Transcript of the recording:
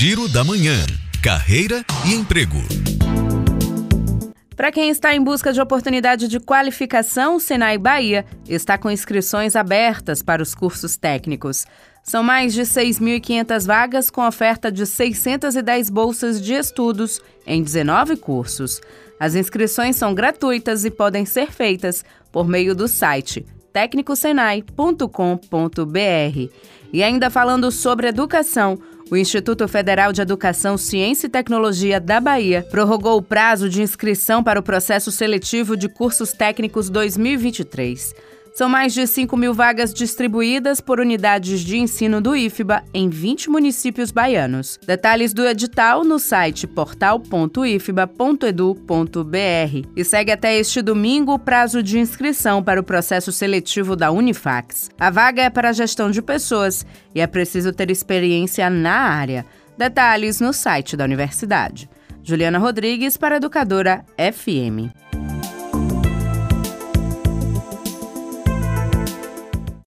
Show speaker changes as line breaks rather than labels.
Giro da Manhã. Carreira e emprego.
Para quem está em busca de oportunidade de qualificação, o Senai Bahia está com inscrições abertas para os cursos técnicos. São mais de 6.500 vagas com oferta de 610 bolsas de estudos em 19 cursos. As inscrições são gratuitas e podem ser feitas por meio do site tecnicosenai.com.br. E ainda falando sobre educação, o Instituto Federal de Educação, Ciência e Tecnologia da Bahia prorrogou o prazo de inscrição para o processo seletivo de cursos técnicos 2023. São mais de 5 mil vagas distribuídas por unidades de ensino do IFBA em 20 municípios baianos. Detalhes do edital no site portal.ifba.edu.br. E segue até este domingo o prazo de inscrição para o processo seletivo da Unifax. A vaga é para gestão de pessoas e é preciso ter experiência na área. Detalhes no site da universidade. Juliana Rodrigues para Educadora FM.